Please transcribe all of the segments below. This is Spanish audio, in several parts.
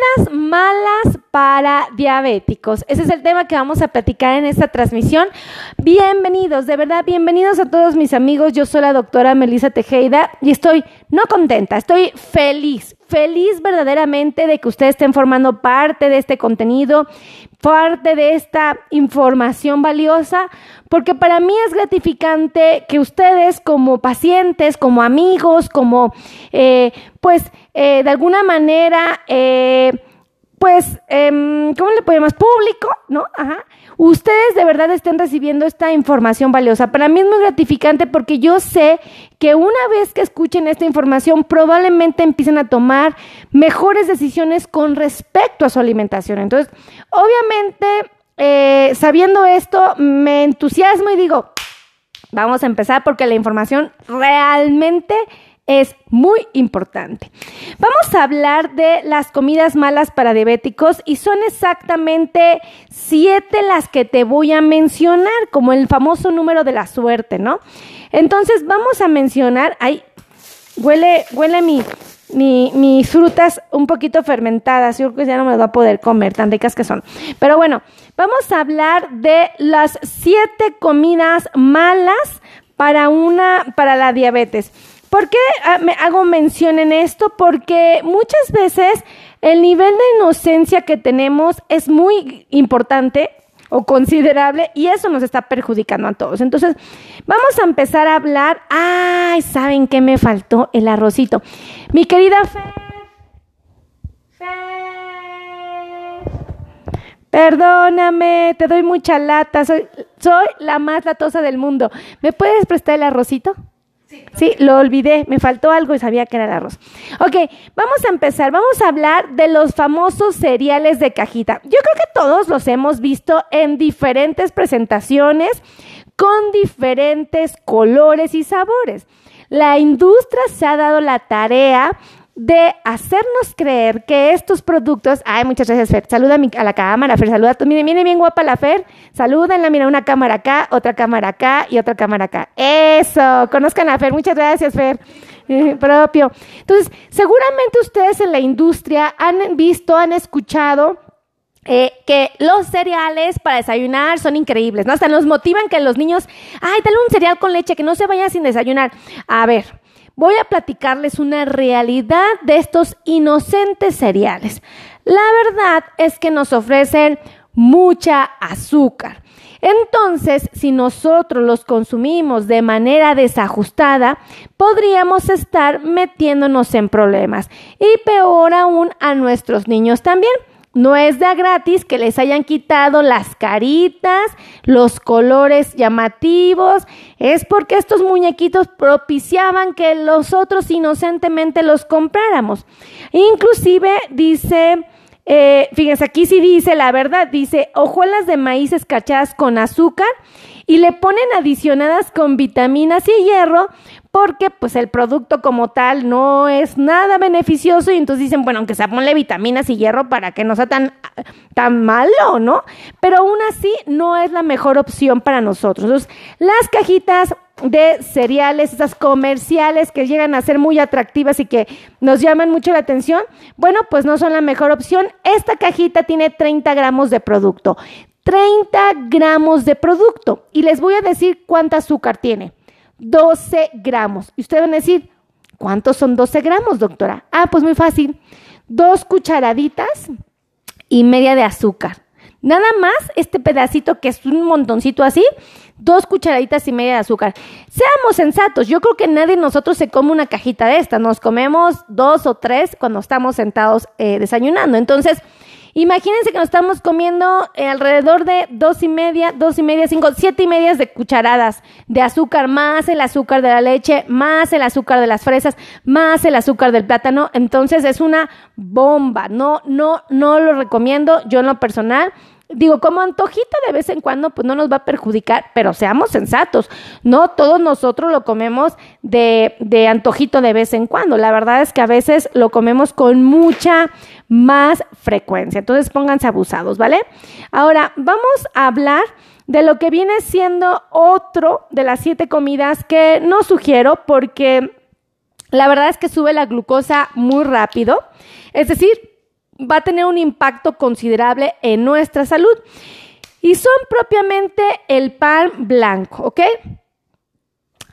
Comidas malas para diabéticos. Ese es el tema que vamos a platicar en esta transmisión. Bienvenidos, de verdad, bienvenidos a todos mis amigos. Yo soy la doctora Melissa Tejeda y estoy no contenta, estoy feliz, feliz verdaderamente de que ustedes estén formando parte de este contenido, parte de esta información valiosa, porque para mí es gratificante que ustedes como pacientes, como amigos, como eh, pues eh, de alguna manera, eh, pues, eh, ¿cómo le podemos? Público, ¿no? Ajá. Ustedes de verdad estén recibiendo esta información valiosa. Para mí es muy gratificante porque yo sé que una vez que escuchen esta información probablemente empiecen a tomar mejores decisiones con respecto a su alimentación. Entonces, obviamente, eh, sabiendo esto, me entusiasmo y digo, vamos a empezar porque la información realmente es muy importante. Vamos a hablar de las comidas malas para diabéticos y son exactamente siete las que te voy a mencionar, como el famoso número de la suerte, ¿no? Entonces vamos a mencionar, ay, huele, huele mi, mi, mis frutas un poquito fermentadas, yo creo que ya no me va a poder comer, tan ricas que son. Pero bueno, vamos a hablar de las siete comidas malas para una, para la diabetes. ¿Por qué ah, me hago mención en esto? Porque muchas veces el nivel de inocencia que tenemos es muy importante o considerable y eso nos está perjudicando a todos. Entonces, vamos a empezar a hablar. Ay, ¿saben qué me faltó? El arrocito. Mi querida Fer. Fer. Perdóname, te doy mucha lata. Soy, soy la más latosa del mundo. ¿Me puedes prestar el arrocito? Sí, lo olvidé, me faltó algo y sabía que era el arroz. Ok, vamos a empezar, vamos a hablar de los famosos cereales de cajita. Yo creo que todos los hemos visto en diferentes presentaciones, con diferentes colores y sabores. La industria se ha dado la tarea de hacernos creer que estos productos, ay, muchas gracias Fer, saluda a, la cámara, Fer, saluda, miren, viene bien guapa la Fer, salúdenla, mira, una cámara acá, otra cámara acá y otra cámara acá. Eso, conozcan a Fer, muchas gracias Fer, propio. Entonces, seguramente ustedes en la industria han visto, han escuchado eh, que los cereales para desayunar son increíbles, ¿no? Hasta nos motivan que los niños, ay, dale un cereal con leche, que no se vaya sin desayunar. A ver, voy a platicarles una realidad de estos inocentes cereales. La verdad es que nos ofrecen mucha azúcar. Entonces, si nosotros los consumimos de manera desajustada, podríamos estar metiéndonos en problemas y peor aún a nuestros niños también. No es de gratis que les hayan quitado las caritas, los colores llamativos, es porque estos muñequitos propiciaban que nosotros inocentemente los compráramos. Inclusive dice, eh, fíjense, aquí sí dice la verdad, dice hojuelas de maíz escachadas con azúcar y le ponen adicionadas con vitaminas y hierro porque pues el producto como tal no es nada beneficioso y entonces dicen, bueno, aunque se ponle vitaminas y hierro para que no sea tan, tan malo, ¿no? Pero aún así no es la mejor opción para nosotros. Las cajitas de cereales, esas comerciales que llegan a ser muy atractivas y que nos llaman mucho la atención, bueno, pues no son la mejor opción. Esta cajita tiene 30 gramos de producto. 30 gramos de producto. Y les voy a decir cuánta azúcar tiene. 12 gramos. Y ustedes van a decir, ¿cuántos son 12 gramos, doctora? Ah, pues muy fácil. Dos cucharaditas y media de azúcar. Nada más este pedacito que es un montoncito así, dos cucharaditas y media de azúcar. Seamos sensatos, yo creo que nadie de nosotros se come una cajita de esta, nos comemos dos o tres cuando estamos sentados eh, desayunando. Entonces, Imagínense que nos estamos comiendo eh, alrededor de dos y media, dos y media, cinco, siete y medias de cucharadas de azúcar, más el azúcar de la leche, más el azúcar de las fresas, más el azúcar del plátano. Entonces es una bomba. No, no, no lo recomiendo yo en lo personal. Digo, como antojito de vez en cuando, pues no nos va a perjudicar, pero seamos sensatos. No todos nosotros lo comemos de, de antojito de vez en cuando. La verdad es que a veces lo comemos con mucha más frecuencia. Entonces pónganse abusados, ¿vale? Ahora, vamos a hablar de lo que viene siendo otro de las siete comidas que no sugiero porque la verdad es que sube la glucosa muy rápido. Es decir, va a tener un impacto considerable en nuestra salud. Y son propiamente el pan blanco, ¿ok?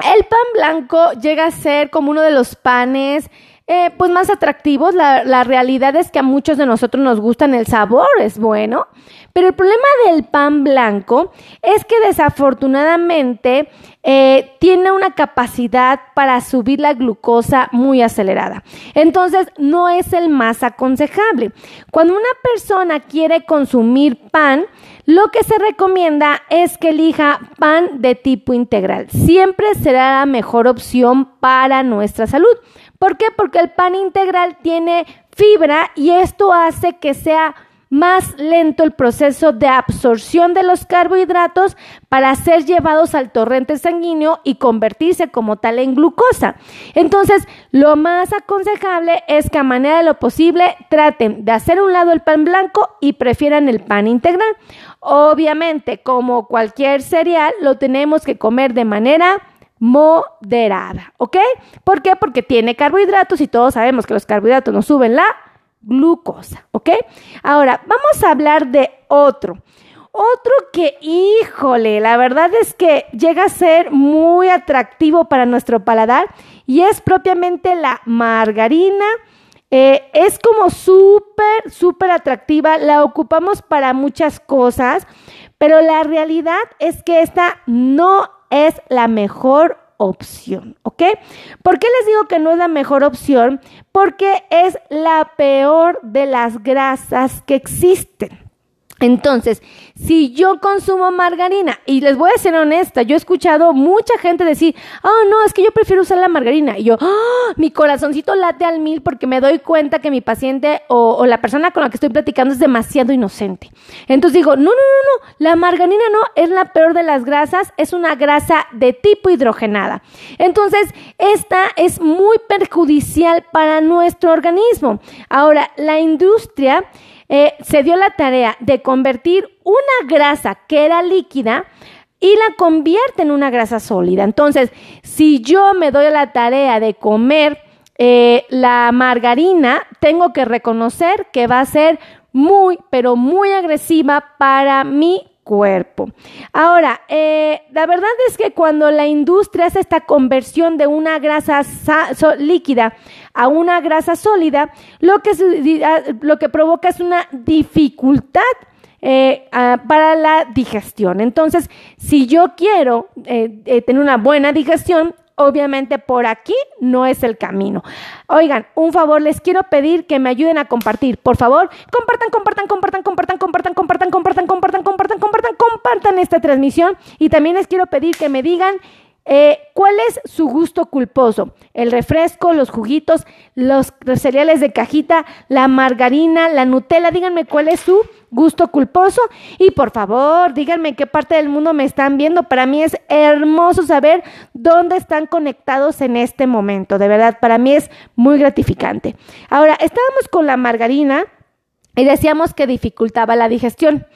El pan blanco llega a ser como uno de los panes eh, pues más atractivos. La, realidad es que a muchos de nosotros nos gustan el sabor, es bueno. Pero el problema del pan blanco es que desafortunadamente eh, tiene una capacidad para subir la glucosa muy acelerada. Entonces no es el más aconsejable. Cuando una persona quiere consumir pan, lo que se recomienda es que elija pan de tipo integral. Siempre será la mejor opción para nuestra salud. ¿Por qué? Porque el pan integral tiene fibra y esto hace que sea más lento el proceso de absorción de los carbohidratos para ser llevados al torrente sanguíneo y convertirse como tal en glucosa. Entonces, lo más aconsejable es que a manera de lo posible traten de hacer un lado el pan blanco y prefieran el pan integral. Obviamente, como cualquier cereal, lo tenemos que comer de manera moderada, ¿ok? ¿Por qué? Porque tiene carbohidratos y todos sabemos que los carbohidratos nos suben la glucosa, ¿ok? Ahora, vamos a hablar de otro. Otro que, híjole, la verdad es que llega a ser muy atractivo para nuestro paladar y es propiamente la margarina. Eh, es como súper, súper atractiva, la ocupamos para muchas cosas, pero la realidad es que esta no es la mejor opción, ¿ok? ¿Por qué les digo que no es la mejor opción? Porque es la peor de las grasas que existen. Entonces, si yo consumo margarina, y les voy a ser honesta, yo he escuchado mucha gente decir, oh, no, es que yo prefiero usar la margarina. Y yo, oh, mi corazoncito late al mil porque me doy cuenta que mi paciente o, o, la persona con la que estoy platicando es demasiado inocente. Entonces digo, no, no, no, no, la margarina no, es la peor de las grasas, es una grasa de tipo hidrogenada. Entonces, esta es muy perjudicial para nuestro organismo. Ahora, la industria eh, se dio la tarea de convertir una grasa que era líquida y la convierte en una grasa sólida. Entonces, si yo me doy la tarea de comer eh, la margarina, tengo que reconocer que va a ser muy, pero muy agresiva para mi cuerpo. Ahora, eh, la verdad es que cuando la industria hace esta conversión de una grasa líquida a una grasa sólida, lo que, ah, lo que provoca es una dificultad eh, ah, para la digestión. Entonces, si yo quiero eh, tener una buena digestión, obviamente por aquí no es el camino. Oigan, un favor, les quiero pedir que me ayuden a compartir. Por favor, compartan, compartan, compartan, compartan, compartan, compartan, compartan, compartan, compartan, compartan, compartan esta transmisión. Y también les quiero pedir que me digan eh, ¿Cuál es su gusto culposo? El refresco, los juguitos, los cereales de cajita, la margarina, la Nutella. Díganme cuál es su gusto culposo. Y por favor, díganme qué parte del mundo me están viendo. Para mí es hermoso saber dónde están conectados en este momento. De verdad, para mí es muy gratificante. Ahora, estábamos con la margarina y decíamos que dificultaba la digestión.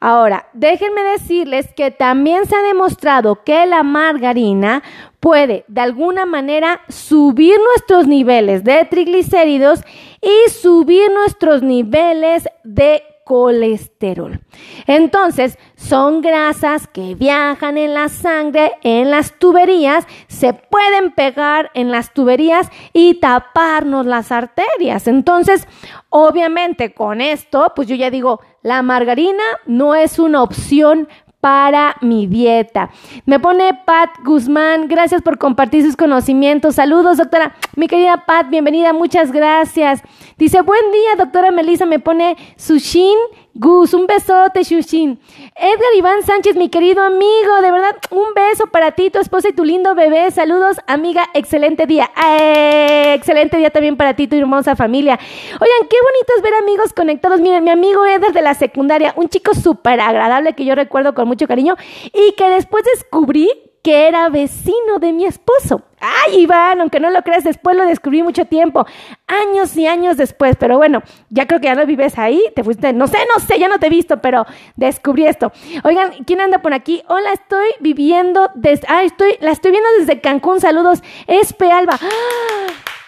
Ahora, déjenme decirles que también se ha demostrado que la margarina puede de alguna manera subir nuestros niveles de triglicéridos y subir nuestros niveles de colesterol. Entonces, son grasas que viajan en la sangre, en las tuberías, se pueden pegar en las tuberías y taparnos las arterias. Entonces, obviamente con esto, pues yo ya digo, la margarina no es una opción para mi dieta. Me pone Pat Guzmán, gracias por compartir sus conocimientos. Saludos, doctora. Mi querida Pat, bienvenida, muchas gracias. Dice, buen día, doctora Melissa, me pone Sushin Gus, un besote, Shushin. Edgar Iván Sánchez, mi querido amigo, de verdad, un beso para ti, tu esposa y tu lindo bebé. Saludos, amiga, excelente día. Eh, excelente día también para ti, tu hermosa familia. Oigan, qué bonito es ver amigos conectados. Miren, mi amigo Edgar de la secundaria, un chico súper agradable que yo recuerdo con mucho cariño y que después descubrí que era vecino de mi esposo. Ay, Iván, aunque no lo creas, después lo descubrí mucho tiempo, años y años después, pero bueno, ya creo que ya no vives ahí, te fuiste, no sé, no sé, ya no te he visto, pero descubrí esto. Oigan, ¿quién anda por aquí? Hola, estoy viviendo desde, ah, estoy, la estoy viendo desde Cancún, saludos, Espe Alba. ¡Ah!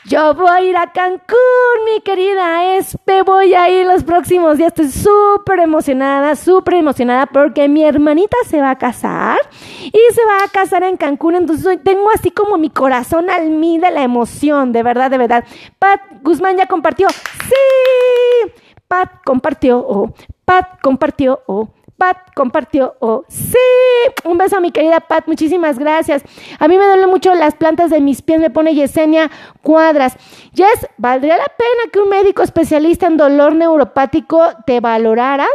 Yo voy a ir a Cancún, mi querida Espe, voy a ir los próximos días. Estoy súper emocionada, súper emocionada porque mi hermanita se va a casar y se va a casar en Cancún. Entonces tengo así como mi corazón al mí de la emoción, de verdad, de verdad. Pat Guzmán ya compartió. Sí, Pat compartió o Pat compartió o Pat compartió o sí. Un beso a mi querida Pat, muchísimas gracias. A mí me duelen mucho las plantas de mis pies, me pone Yesenia Cuadras. Jess, ¿valdría la pena que un médico especialista en dolor neuropático te valorara?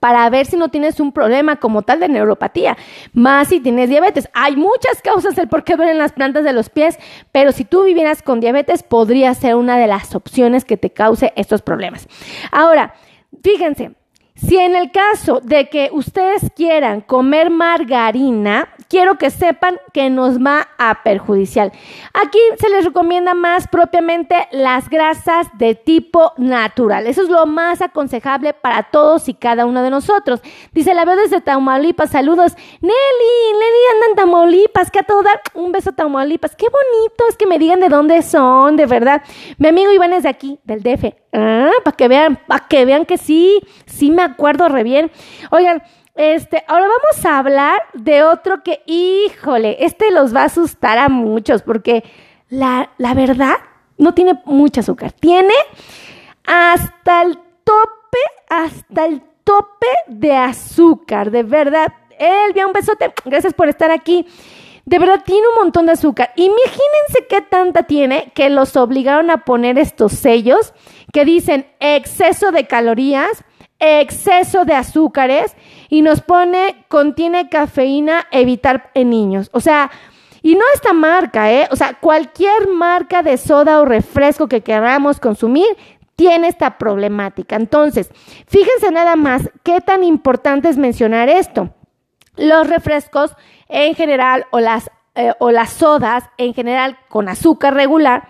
para ver si no tienes un problema como tal de neuropatía, más si tienes diabetes. Hay muchas causas del por qué duelen las plantas de los pies, pero si tú vivieras con diabetes, podría ser una de las opciones que te cause estos problemas. Ahora, fíjense, si en el caso de que ustedes quieran comer margarina, quiero que sepan que nos va a perjudicial. Aquí se les recomienda más propiamente las grasas de tipo natural. Eso es lo más aconsejable para todos y cada uno de nosotros. Dice, la veo desde Tamaulipas. Saludos. Nelly, Nelly anda en Tamaulipas. Que a todo dar un beso a Tamaulipas. Qué bonito es que me digan de dónde son, de verdad. Mi amigo Iván es de aquí, del DF. Ah, para que vean, para que vean que sí, sí me acuerdo re bien. Oigan, este, ahora vamos a hablar de otro que, híjole, este los va a asustar a muchos porque la, la verdad no tiene mucho azúcar. Tiene hasta el tope, hasta el tope de azúcar, de verdad. Elvia, un besote. Gracias por estar aquí. De verdad tiene un montón de azúcar. Imagínense qué tanta tiene que los obligaron a poner estos sellos que dicen exceso de calorías, exceso de azúcares y nos pone contiene cafeína, evitar en niños. O sea, y no esta marca, ¿eh? O sea, cualquier marca de soda o refresco que queramos consumir tiene esta problemática. Entonces, fíjense nada más qué tan importante es mencionar esto. Los refrescos en general o las, eh, o las sodas en general con azúcar regular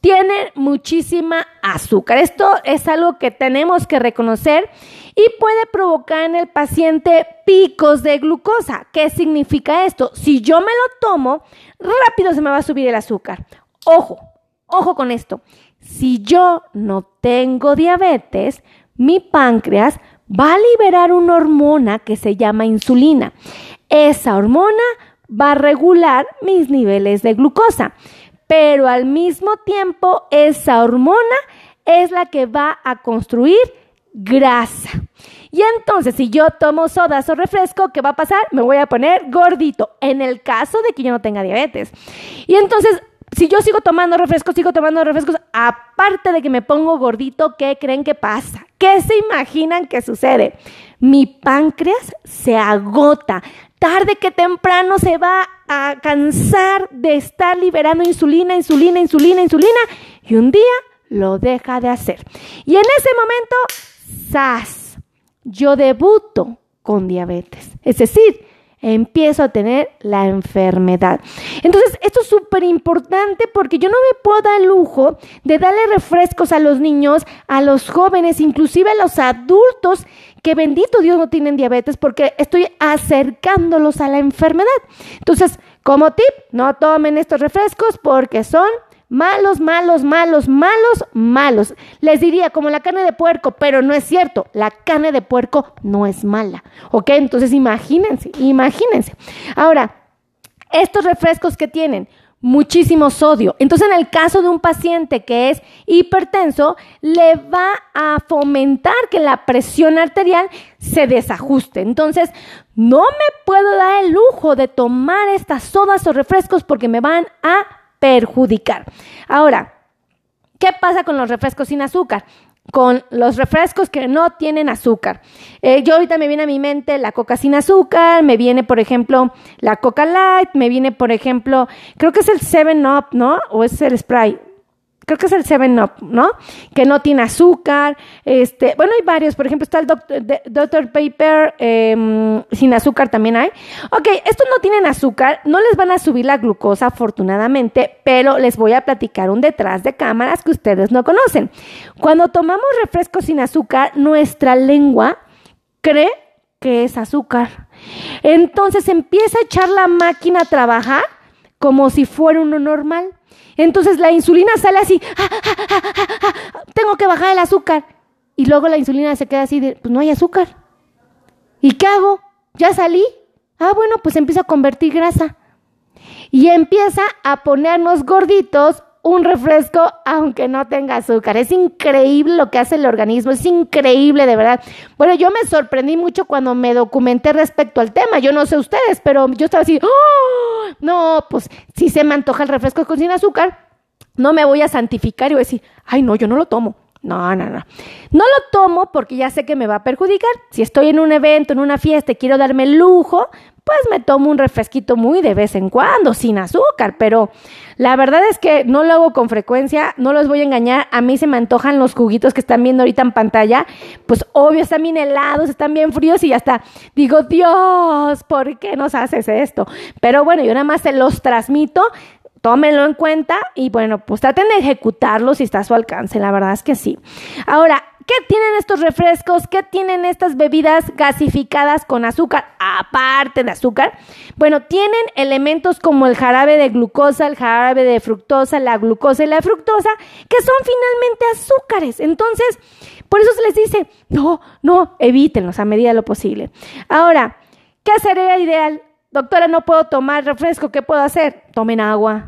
tienen muchísima azúcar. Esto es algo que tenemos que reconocer y puede provocar en el paciente picos de glucosa. ¿Qué significa esto? Si yo me lo tomo, rápido se me va a subir el azúcar. Ojo, ojo con esto. Si yo no tengo diabetes, mi páncreas va a liberar una hormona que se llama insulina. Esa hormona va a regular mis niveles de glucosa, pero al mismo tiempo esa hormona es la que va a construir grasa. Y entonces, si yo tomo sodas o refresco, ¿qué va a pasar? Me voy a poner gordito, en el caso de que yo no tenga diabetes. Y entonces, si yo sigo tomando refrescos, sigo tomando refrescos, aparte de que me pongo gordito, ¿qué creen que pasa? ¿Qué se imaginan que sucede? Mi páncreas se agota, tarde que temprano se va a cansar de estar liberando insulina, insulina, insulina, insulina y un día lo deja de hacer. Y en ese momento, ¡zas! Yo debuto con diabetes. Es decir, empiezo a tener la enfermedad. Entonces, esto es súper importante porque yo no me puedo dar lujo de darle refrescos a los niños, a los jóvenes, inclusive a los adultos que bendito Dios no tienen diabetes porque estoy acercándolos a la enfermedad. Entonces, como tip, no tomen estos refrescos porque son malos, malos, malos, malos, malos. Les diría como la carne de puerco, pero no es cierto. La carne de puerco no es mala. ¿Ok? Entonces imagínense, imagínense. Ahora, estos refrescos que tienen muchísimo sodio. Entonces, en el caso de un paciente que es hipertenso, le va a fomentar que la presión arterial se desajuste. Entonces, no me puedo dar el lujo de tomar estas sodas o refrescos porque me van a perjudicar. Ahora, ¿qué pasa con los refrescos sin azúcar? con los refrescos que no tienen azúcar. Eh, yo ahorita me viene a mi mente la coca sin azúcar, me viene, por ejemplo, la coca light, me viene, por ejemplo, creo que es el 7-Up, ¿no? O es el Sprite creo que es el 7-Up, ¿no? Que no tiene azúcar. Este, bueno, hay varios. Por ejemplo, está el Dr. Paper em, sin azúcar también hay. Ok, estos no tienen azúcar, no les van a subir la glucosa, afortunadamente, pero les voy a platicar un detrás de cámaras que ustedes no conocen. Cuando tomamos refresco sin azúcar, nuestra lengua cree que es azúcar. Entonces empieza a echar la máquina a trabajar como si fuera uno normal. Entonces la insulina sale así, ah, ah, ah, tengo que bajar el azúcar. Y luego la insulina se queda así de, pues no hay azúcar. ¿Y qué hago? ¿Ya salí? Ah, bueno, pues empieza a convertir grasa. Y empieza a ponernos gorditos un refresco aunque no tenga azúcar. Es increíble lo que hace el organismo, es increíble de verdad. Bueno, yo me sorprendí mucho cuando me documenté respecto al tema. Yo no sé ustedes, pero yo estaba así, ¡Oh! No, pues si se me antoja el refresco con sin azúcar, no me voy a santificar y voy a decir, ay, no, yo no lo tomo. No, no, no. No lo tomo porque ya sé que me va a perjudicar. Si estoy en un evento, en una fiesta y quiero darme el lujo, pues me tomo un refresquito muy de vez en cuando, sin azúcar, pero la verdad es que no lo hago con frecuencia, no los voy a engañar, a mí se me antojan los juguitos que están viendo ahorita en pantalla, pues obvio están bien helados, están bien fríos y ya está. Digo, Dios, ¿por qué nos haces esto? Pero bueno, yo nada más se los transmito, tómenlo en cuenta y bueno, pues traten de ejecutarlo si está a su alcance, la verdad es que sí. Ahora, ¿qué tienen estos refrescos? ¿Qué tienen estas bebidas gasificadas con azúcar? Aparte de azúcar, bueno, tienen elementos como el jarabe de glucosa, el jarabe de fructosa, la glucosa y la fructosa, que son finalmente azúcares. Entonces, por eso se les dice, no, no, evítenlos a medida de lo posible. Ahora, ¿qué sería ideal? Doctora, no puedo tomar refresco, ¿qué puedo hacer? Tomen agua.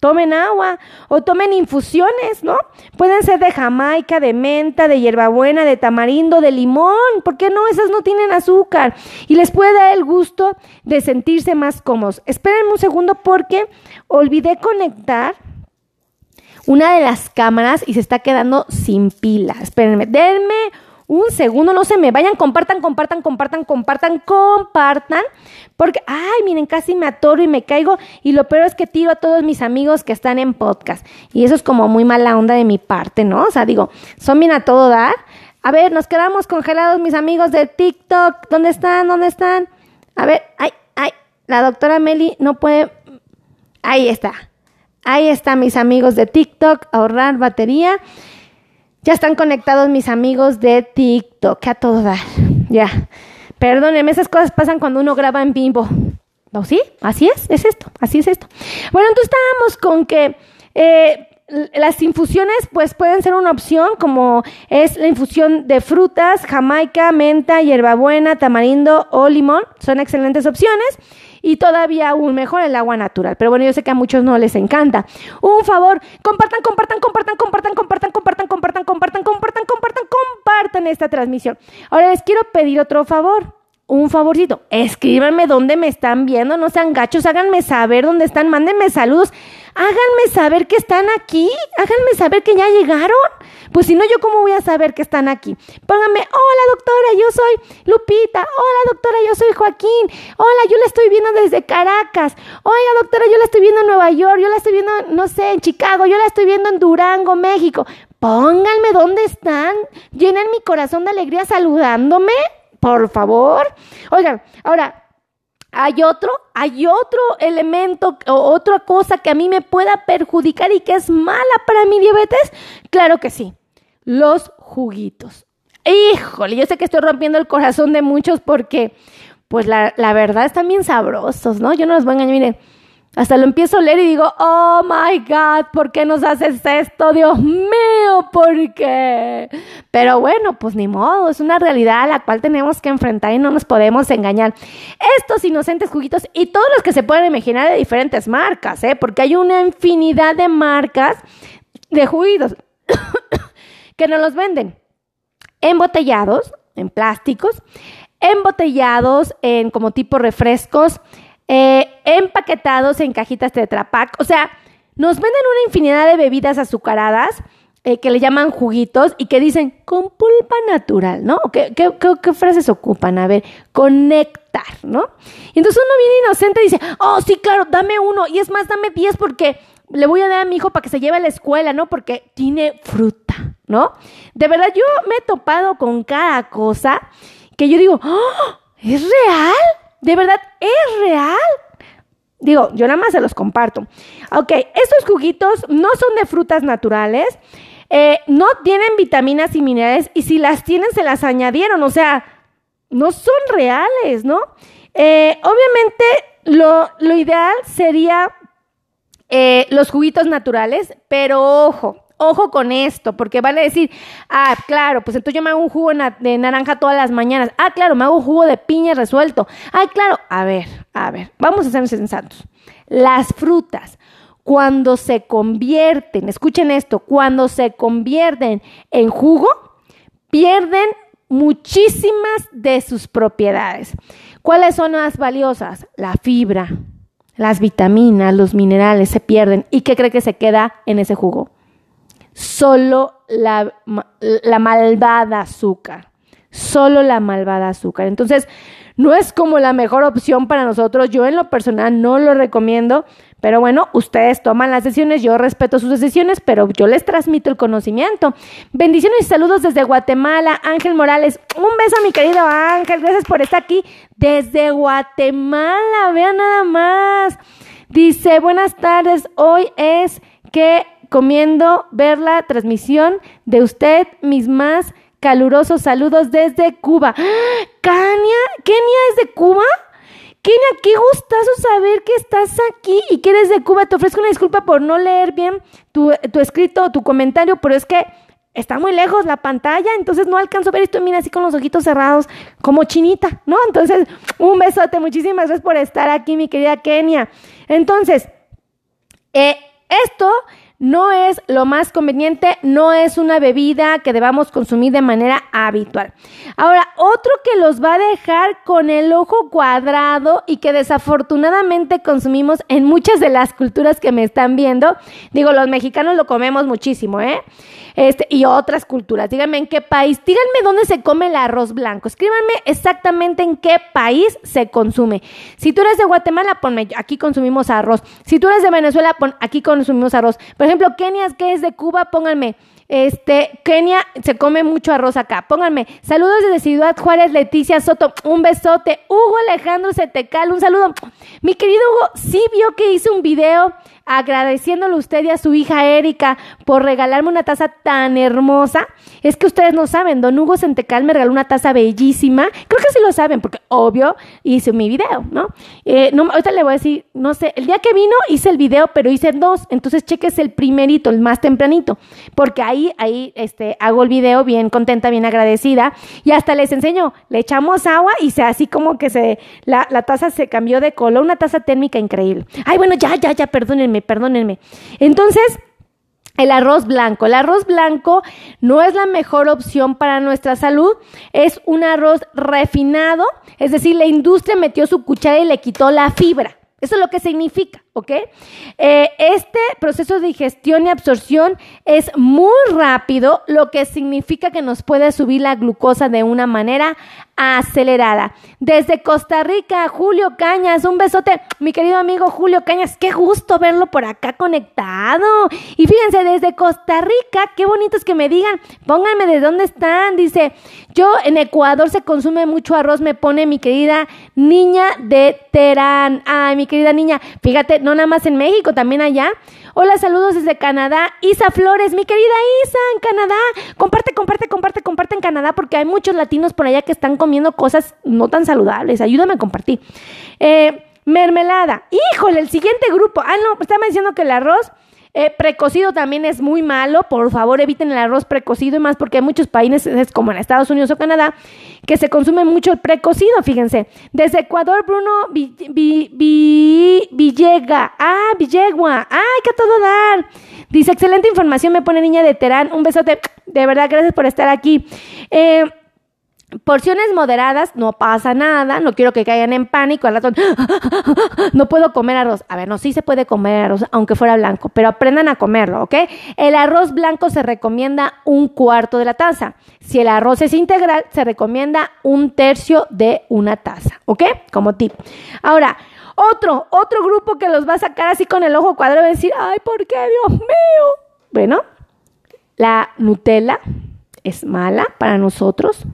Tomen agua o tomen infusiones, ¿no? Pueden ser de jamaica, de menta, de hierbabuena, de tamarindo, de limón. ¿Por qué no? Esas no tienen azúcar y les puede dar el gusto de sentirse más cómodos. Espérenme un segundo porque olvidé conectar una de las cámaras y se está quedando sin pila. Espérenme, denme un segundo, no se me vayan, compartan, compartan, compartan, compartan, compartan, porque, ay, miren, casi me atoro y me caigo, y lo peor es que tiro a todos mis amigos que están en podcast, y eso es como muy mala onda de mi parte, ¿no? O sea, digo, son bien a todo dar. A ver, nos quedamos congelados, mis amigos de TikTok, ¿dónde están? ¿Dónde están? A ver, ay, ay, la doctora Meli no puede, ahí está. Ahí están mis amigos de TikTok, ahorrar batería. Ya están conectados mis amigos de TikTok, a todo dar. Ya. Perdónenme, esas cosas pasan cuando uno graba en vivo. ¿No? ¿Sí? Así es, es esto, así es esto. Bueno, entonces estábamos con que eh, las infusiones pues pueden ser una opción como es la infusión de frutas, jamaica, menta, hierbabuena, tamarindo o limón. Son excelentes opciones y todavía aún mejor el agua natural. Pero bueno, yo sé que a muchos no les encanta. Un favor, compartan, compartan, compartan, compartan, compartan, compartan, compartan, compartan, compartan, compartan, compartan esta transmisión. Ahora les quiero pedir otro favor. Un favorcito, escríbanme dónde me están viendo, no sean gachos, háganme saber dónde están, mándenme saludos, háganme saber que están aquí, háganme saber que ya llegaron. Pues si no, yo cómo voy a saber que están aquí. Pónganme, hola doctora, yo soy Lupita, hola doctora, yo soy Joaquín, hola, yo la estoy viendo desde Caracas, oiga doctora, yo la estoy viendo en Nueva York, yo la estoy viendo, no sé, en Chicago, yo la estoy viendo en Durango, México. Pónganme dónde están, llenen mi corazón de alegría saludándome, por favor. Oigan, ahora, hay otro, hay otro elemento o otra cosa que a mí me pueda perjudicar y que es mala para mi diabetes. Claro que sí, los juguitos. Híjole, yo sé que estoy rompiendo el corazón de muchos porque, pues la, la verdad están bien sabrosos, ¿no? Yo no los voy a engañar, miren hasta lo empiezo a leer y digo, oh my God, ¿por qué nos haces esto? Dios mío, ¿por qué? Pero bueno, pues ni modo, es una realidad a la cual tenemos que enfrentar y no nos podemos engañar. Estos inocentes juguitos y todos los que se pueden imaginar de diferentes marcas, ¿eh? Porque hay una infinidad de marcas de juguitos que nos los venden embotellados en plásticos, embotellados en como tipo refrescos, eh, empaquetados en cajitas Tetra Pak. O sea, nos venden una infinidad de bebidas azucaradas eh, que le llaman juguitos y que dicen con pulpa natural, ¿no? ¿Qué, qué, qué, frases ocupan? A ver, conectar, ¿no? Y entonces uno viene inocente y dice, oh, sí, claro, dame uno. Y es más, dame diez porque le voy a dar a mi hijo para que se lleve a la escuela, ¿no? Porque tiene fruta, ¿no? De verdad, yo me he topado con cada cosa que yo digo, oh, ¿es real? ¿De verdad es real? Digo, yo nada más se los comparto. Ok, estos juguitos no son de frutas naturales, eh, no tienen vitaminas y minerales y si las tienen se las añadieron, o sea, no son reales, ¿no? Eh, obviamente lo, lo ideal sería eh, los juguitos naturales, pero ojo, ojo con esto, porque van a decir, ah, claro, pues entonces yo me hago un jugo de naranja todas las mañanas. Ah, claro, me hago un jugo de piña resuelto. Ah, claro, a ver, a ver, vamos a ser sensatos. Las frutas, cuando se convierten, escuchen esto, cuando se convierten en jugo, pierden muchísimas de sus propiedades. ¿Cuáles son las valiosas? La fibra, las vitaminas, los minerales se pierden. ¿Y qué cree que se queda en ese jugo? Solo la, la malvada azúcar. Solo la malvada azúcar. Entonces, no es como la mejor opción para nosotros. Yo en lo personal no lo recomiendo pero bueno, ustedes toman las decisiones, yo respeto sus decisiones, pero yo les transmito el conocimiento. Bendiciones y saludos desde Guatemala. Ángel Morales, un beso a mi querido Ángel, gracias por estar aquí desde Guatemala, vean nada más. Dice, buenas tardes, hoy es que comiendo ver la transmisión de usted, mis más calurosos saludos desde Cuba. ¡Ah! ¿Kenia? ¿Kenia es de Cuba? Kenia, qué gustazo saber que estás aquí y que eres de Cuba. Te ofrezco una disculpa por no leer bien tu, tu escrito o tu comentario, pero es que está muy lejos la pantalla, entonces no alcanzo a ver esto. Mira, así con los ojitos cerrados, como chinita, ¿no? Entonces, un besote. Muchísimas gracias por estar aquí, mi querida Kenia. Entonces, eh, esto no es lo más conveniente, no es una bebida que debamos consumir de manera habitual. Ahora, otro que los va a dejar con el ojo cuadrado y que desafortunadamente consumimos en muchas de las culturas que me están viendo, digo, los mexicanos lo comemos muchísimo, ¿eh? Este, y otras culturas. Díganme en qué país, díganme dónde se come el arroz blanco. Escríbanme exactamente en qué país se consume. Si tú eres de Guatemala, ponme, aquí consumimos arroz. Si tú eres de Venezuela, pon, aquí consumimos arroz. Ejemplo, Kenia, que es de Cuba, pónganme. Este, Kenia se come mucho arroz acá. Pónganme. Saludos desde Ciudad Juárez, Leticia Soto. Un besote. Hugo Alejandro Setecal, un saludo. Mi querido Hugo, sí vio que hice un video agradeciéndole a usted y a su hija Erika por regalarme una taza tan hermosa. Es que ustedes no saben, don Hugo Sentecal me regaló una taza bellísima. Creo que sí lo saben, porque obvio hice mi video, ¿no? Eh, no ahorita le voy a decir, no sé, el día que vino hice el video, pero hice dos. Entonces cheques el primerito, el más tempranito, porque ahí, ahí este, hago el video bien contenta, bien agradecida. Y hasta les enseño, le echamos agua y se así como que se, la, la taza se cambió de color, una taza térmica increíble. Ay, bueno, ya, ya, ya, perdónenme perdónenme. Entonces, el arroz blanco. El arroz blanco no es la mejor opción para nuestra salud. Es un arroz refinado, es decir, la industria metió su cuchara y le quitó la fibra. Eso es lo que significa, ¿ok? Eh, este proceso de digestión y absorción es muy rápido, lo que significa que nos puede subir la glucosa de una manera acelerada. Desde Costa Rica, Julio Cañas, un besote, mi querido amigo Julio Cañas, qué gusto verlo por acá conectado. Y fíjense, desde Costa Rica, qué bonito es que me digan, pónganme de dónde están, dice, yo en Ecuador se consume mucho arroz, me pone mi querida niña de Terán. Ay, mi querida niña, fíjate, no nada más en México, también allá. Hola, saludos desde Canadá. Isa Flores, mi querida Isa, en Canadá. Comparte, comparte, comparte, comparte en Canadá porque hay muchos latinos por allá que están comiendo cosas no tan saludables. Ayúdame a compartir. Eh, mermelada. Híjole, el siguiente grupo. Ah, no, estaba diciendo que el arroz eh, precocido también es muy malo. Por favor, eviten el arroz precocido y más porque hay muchos países, como en Estados Unidos o Canadá, que se consume mucho el precocido, fíjense. Desde Ecuador, Bruno Villega. Ah, Villegua. Ay, que todo dar. Dice, excelente información, me pone niña de Terán. Un besote. De verdad, gracias por estar aquí. Eh, Porciones moderadas, no pasa nada, no quiero que caigan en pánico, al rato, no puedo comer arroz. A ver, no, sí se puede comer arroz, aunque fuera blanco, pero aprendan a comerlo, ¿ok? El arroz blanco se recomienda un cuarto de la taza. Si el arroz es integral, se recomienda un tercio de una taza, ¿ok? Como tip. Ahora, otro, otro grupo que los va a sacar así con el ojo cuadrado y decir, ay, ¿por qué, Dios mío? Bueno, la Nutella es mala para nosotros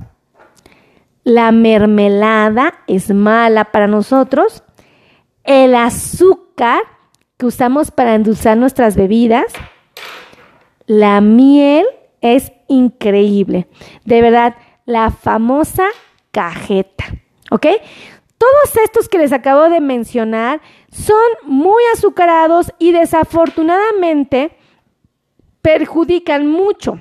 la mermelada es mala para nosotros. El azúcar que usamos para endulzar nuestras bebidas. La miel es increíble. De verdad, la famosa cajeta. ¿Ok? Todos estos que les acabo de mencionar son muy azucarados y desafortunadamente perjudican mucho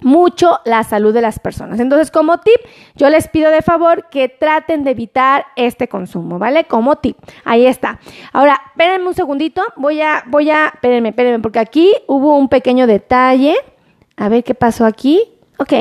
mucho la salud de las personas. Entonces, como tip, yo les pido de favor que traten de evitar este consumo, ¿vale? Como tip. Ahí está. Ahora, espérenme un segundito. Voy a, voy a, espérenme, espérenme, porque aquí hubo un pequeño detalle. A ver qué pasó aquí. Ok.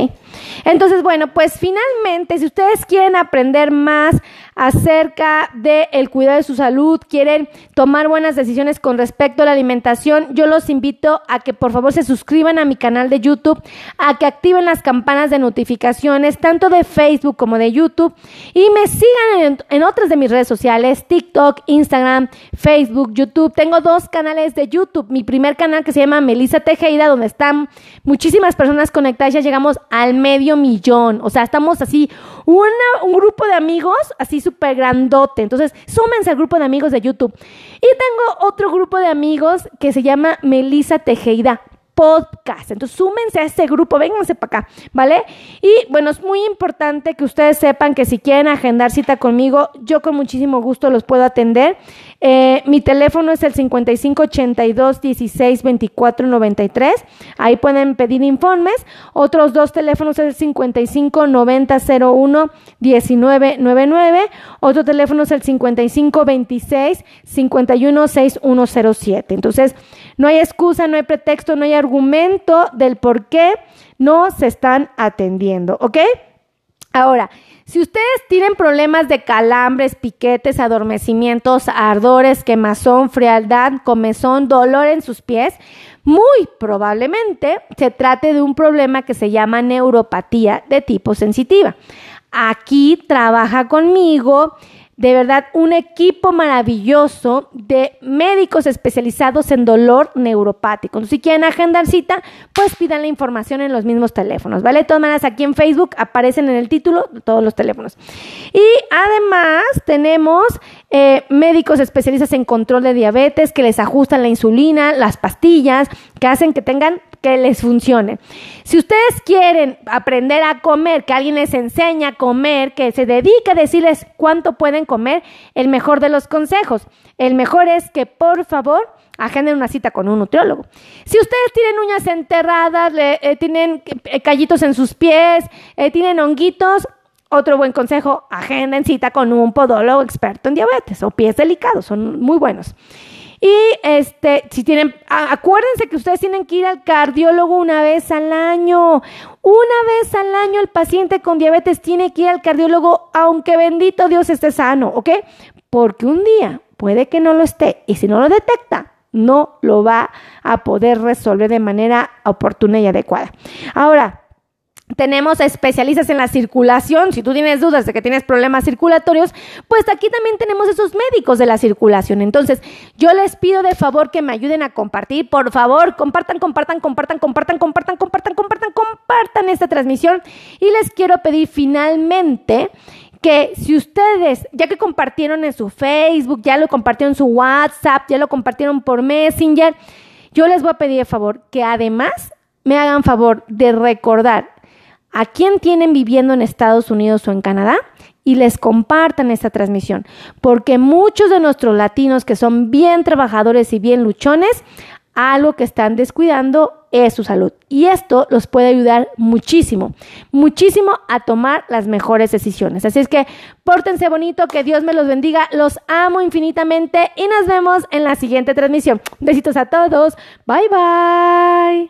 Entonces, bueno, pues finalmente, si ustedes quieren aprender más acerca del el cuidado de su salud, quieren tomar buenas decisiones con respecto a la alimentación, yo los invito a que por favor se suscriban a mi canal de YouTube, a que activen las campanas de notificaciones, tanto de Facebook como de YouTube, y me sigan en, en otras de mis redes sociales, TikTok, Instagram, Facebook, YouTube. Tengo dos canales de YouTube. Mi primer canal que se llama Melissa Tejeda, donde están muchísimas personas conectadas, ya llegamos al medio millón. O sea, estamos así, un grupo de amigos así súper grandote. Entonces, súmense al grupo de amigos de YouTube. Y tengo otro grupo de amigos que se llama Melissa Tejeda podcast. Entonces, súmense a este grupo, vénganse para acá, ¿vale? Y bueno, es muy importante que ustedes sepan que si quieren agendar cita conmigo, yo con muchísimo gusto los puedo atender. Eh, mi teléfono es el 5582 16 24 93. Ahí pueden pedir informes. Otros dos teléfonos es el 55 90 01 19 99. Otro teléfono es el 55 26 51 6107. Entonces, no hay excusa, no hay pretexto, no hay argumento del por qué no se están atendiendo, ¿ok? Ahora, si ustedes tienen problemas de calambres, piquetes, adormecimientos, ardores, quemazón, frialdad, comezón, dolor en sus pies, muy probablemente se trate de un problema que se llama neuropatía de tipo sensitiva. Aquí trabaja conmigo de verdad un equipo maravilloso de médicos especializados en dolor neuropático. si quieren agendar cita, pues pidan la información en los mismos teléfonos, ¿vale? De todas maneras, aquí en Facebook aparecen en el título todos los teléfonos. Y además tenemos eh, médicos especialistas en control de diabetes que les ajustan la insulina, las pastillas, que hacen que tengan que les funcione. Si ustedes quieren aprender a comer, que alguien les enseñe a comer, que se dedique a decirles cuánto pueden comer, el mejor de los consejos, el mejor es que por favor agenden una cita con un nutriólogo. Si ustedes tienen uñas enterradas, eh, tienen eh, callitos en sus pies, tienen honguitos, otro buen consejo, agenden cita con un podólogo experto en diabetes o pies delicados, son muy buenos. Y este, si tienen, acuérdense que ustedes tienen que ir al cardiólogo una vez al año. Una vez al año el paciente con diabetes tiene que ir al cardiólogo, aunque bendito Dios esté sano, ¿ok? Porque un día puede que no lo esté y si no lo detecta, no lo va a poder resolver de manera oportuna y adecuada. Ahora, tenemos especialistas en la circulación. Si tú tienes dudas de que tienes problemas circulatorios, pues aquí también tenemos esos médicos de la circulación. Entonces, yo les pido de favor que me ayuden a compartir. Por favor, compartan, compartan, compartan, compartan, compartan, compartan, compartan, compartan esta transmisión. Y les quiero pedir finalmente que si ustedes, ya que compartieron en su Facebook, ya lo compartieron en su WhatsApp, ya lo compartieron por Messenger, yo les voy a pedir de favor que además me hagan favor de recordar a quién tienen viviendo en Estados Unidos o en Canadá y les compartan esta transmisión, porque muchos de nuestros latinos que son bien trabajadores y bien luchones, algo que están descuidando es su salud. Y esto los puede ayudar muchísimo, muchísimo a tomar las mejores decisiones. Así es que pórtense bonito, que Dios me los bendiga, los amo infinitamente y nos vemos en la siguiente transmisión. Besitos a todos, bye bye.